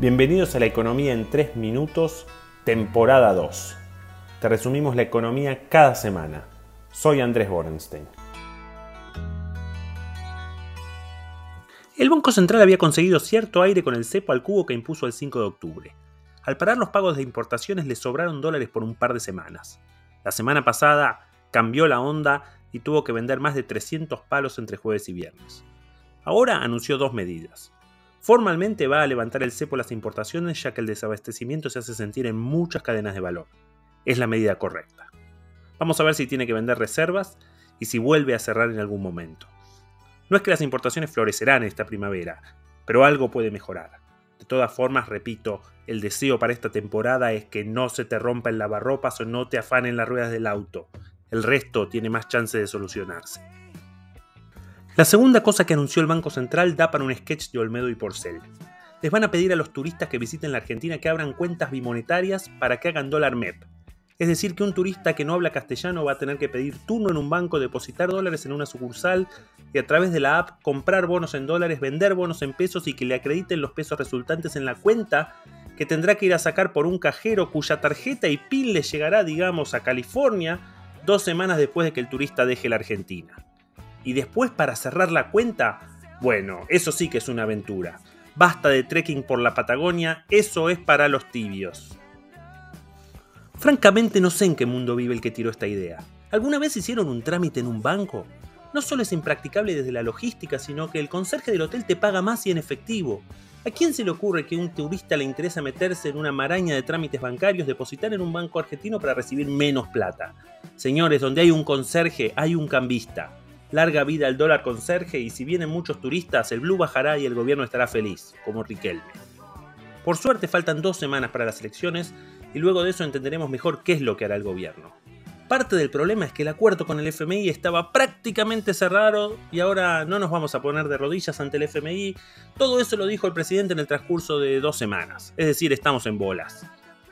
Bienvenidos a la Economía en 3 Minutos, temporada 2. Te resumimos la economía cada semana. Soy Andrés Borenstein. El Banco Central había conseguido cierto aire con el cepo al cubo que impuso el 5 de octubre. Al parar los pagos de importaciones le sobraron dólares por un par de semanas. La semana pasada cambió la onda y tuvo que vender más de 300 palos entre jueves y viernes. Ahora anunció dos medidas. Formalmente va a levantar el cepo las importaciones ya que el desabastecimiento se hace sentir en muchas cadenas de valor. Es la medida correcta. Vamos a ver si tiene que vender reservas y si vuelve a cerrar en algún momento. No es que las importaciones florecerán esta primavera, pero algo puede mejorar. De todas formas, repito, el deseo para esta temporada es que no se te rompa el lavarropas o no te afanen las ruedas del auto. El resto tiene más chance de solucionarse. La segunda cosa que anunció el Banco Central da para un sketch de Olmedo y Porcel. Les van a pedir a los turistas que visiten la Argentina que abran cuentas bimonetarias para que hagan dólar MEP. Es decir, que un turista que no habla castellano va a tener que pedir turno en un banco, depositar dólares en una sucursal y a través de la app comprar bonos en dólares, vender bonos en pesos y que le acrediten los pesos resultantes en la cuenta que tendrá que ir a sacar por un cajero cuya tarjeta y PIN le llegará, digamos, a California dos semanas después de que el turista deje la Argentina y después para cerrar la cuenta, bueno, eso sí que es una aventura. Basta de trekking por la Patagonia, eso es para los tibios. Francamente no sé en qué mundo vive el que tiró esta idea. ¿Alguna vez hicieron un trámite en un banco? No solo es impracticable desde la logística, sino que el conserje del hotel te paga más y en efectivo. ¿A quién se le ocurre que a un turista le interesa meterse en una maraña de trámites bancarios, depositar en un banco argentino para recibir menos plata? Señores, donde hay un conserje, hay un cambista. Larga vida al dólar conserje y si vienen muchos turistas, el blue bajará y el gobierno estará feliz, como Riquelme. Por suerte faltan dos semanas para las elecciones y luego de eso entenderemos mejor qué es lo que hará el gobierno. Parte del problema es que el acuerdo con el FMI estaba prácticamente cerrado y ahora no nos vamos a poner de rodillas ante el FMI. Todo eso lo dijo el presidente en el transcurso de dos semanas, es decir, estamos en bolas.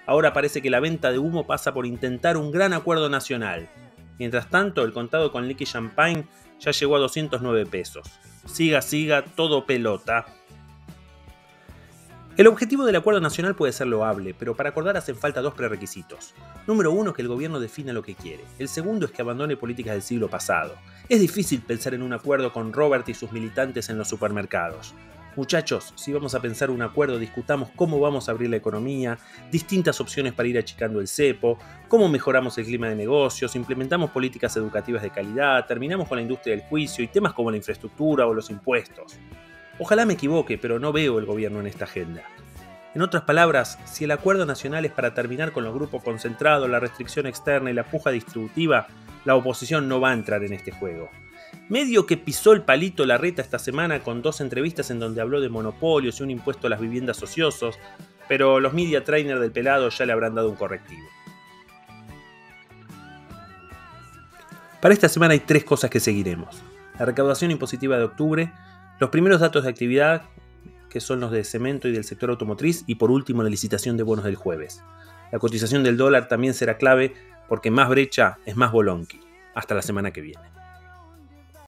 Ahora parece que la venta de humo pasa por intentar un gran acuerdo nacional. Mientras tanto, el contado con liqui champagne ya llegó a 209 pesos. Siga, siga, todo pelota. El objetivo del acuerdo nacional puede ser loable, pero para acordar hacen falta dos prerequisitos. Número uno, que el gobierno defina lo que quiere. El segundo es que abandone políticas del siglo pasado. Es difícil pensar en un acuerdo con Robert y sus militantes en los supermercados. Muchachos, si vamos a pensar un acuerdo, discutamos cómo vamos a abrir la economía, distintas opciones para ir achicando el cepo, cómo mejoramos el clima de negocios, implementamos políticas educativas de calidad, terminamos con la industria del juicio y temas como la infraestructura o los impuestos. Ojalá me equivoque, pero no veo el gobierno en esta agenda. En otras palabras, si el acuerdo nacional es para terminar con los grupos concentrados, la restricción externa y la puja distributiva, la oposición no va a entrar en este juego. Medio que pisó el palito la reta esta semana con dos entrevistas en donde habló de monopolios y un impuesto a las viviendas ociosos, pero los media trainers del pelado ya le habrán dado un correctivo. Para esta semana hay tres cosas que seguiremos. La recaudación impositiva de octubre, los primeros datos de actividad, que son los de cemento y del sector automotriz, y por último la licitación de bonos del jueves. La cotización del dólar también será clave porque más brecha es más bolonqui. Hasta la semana que viene.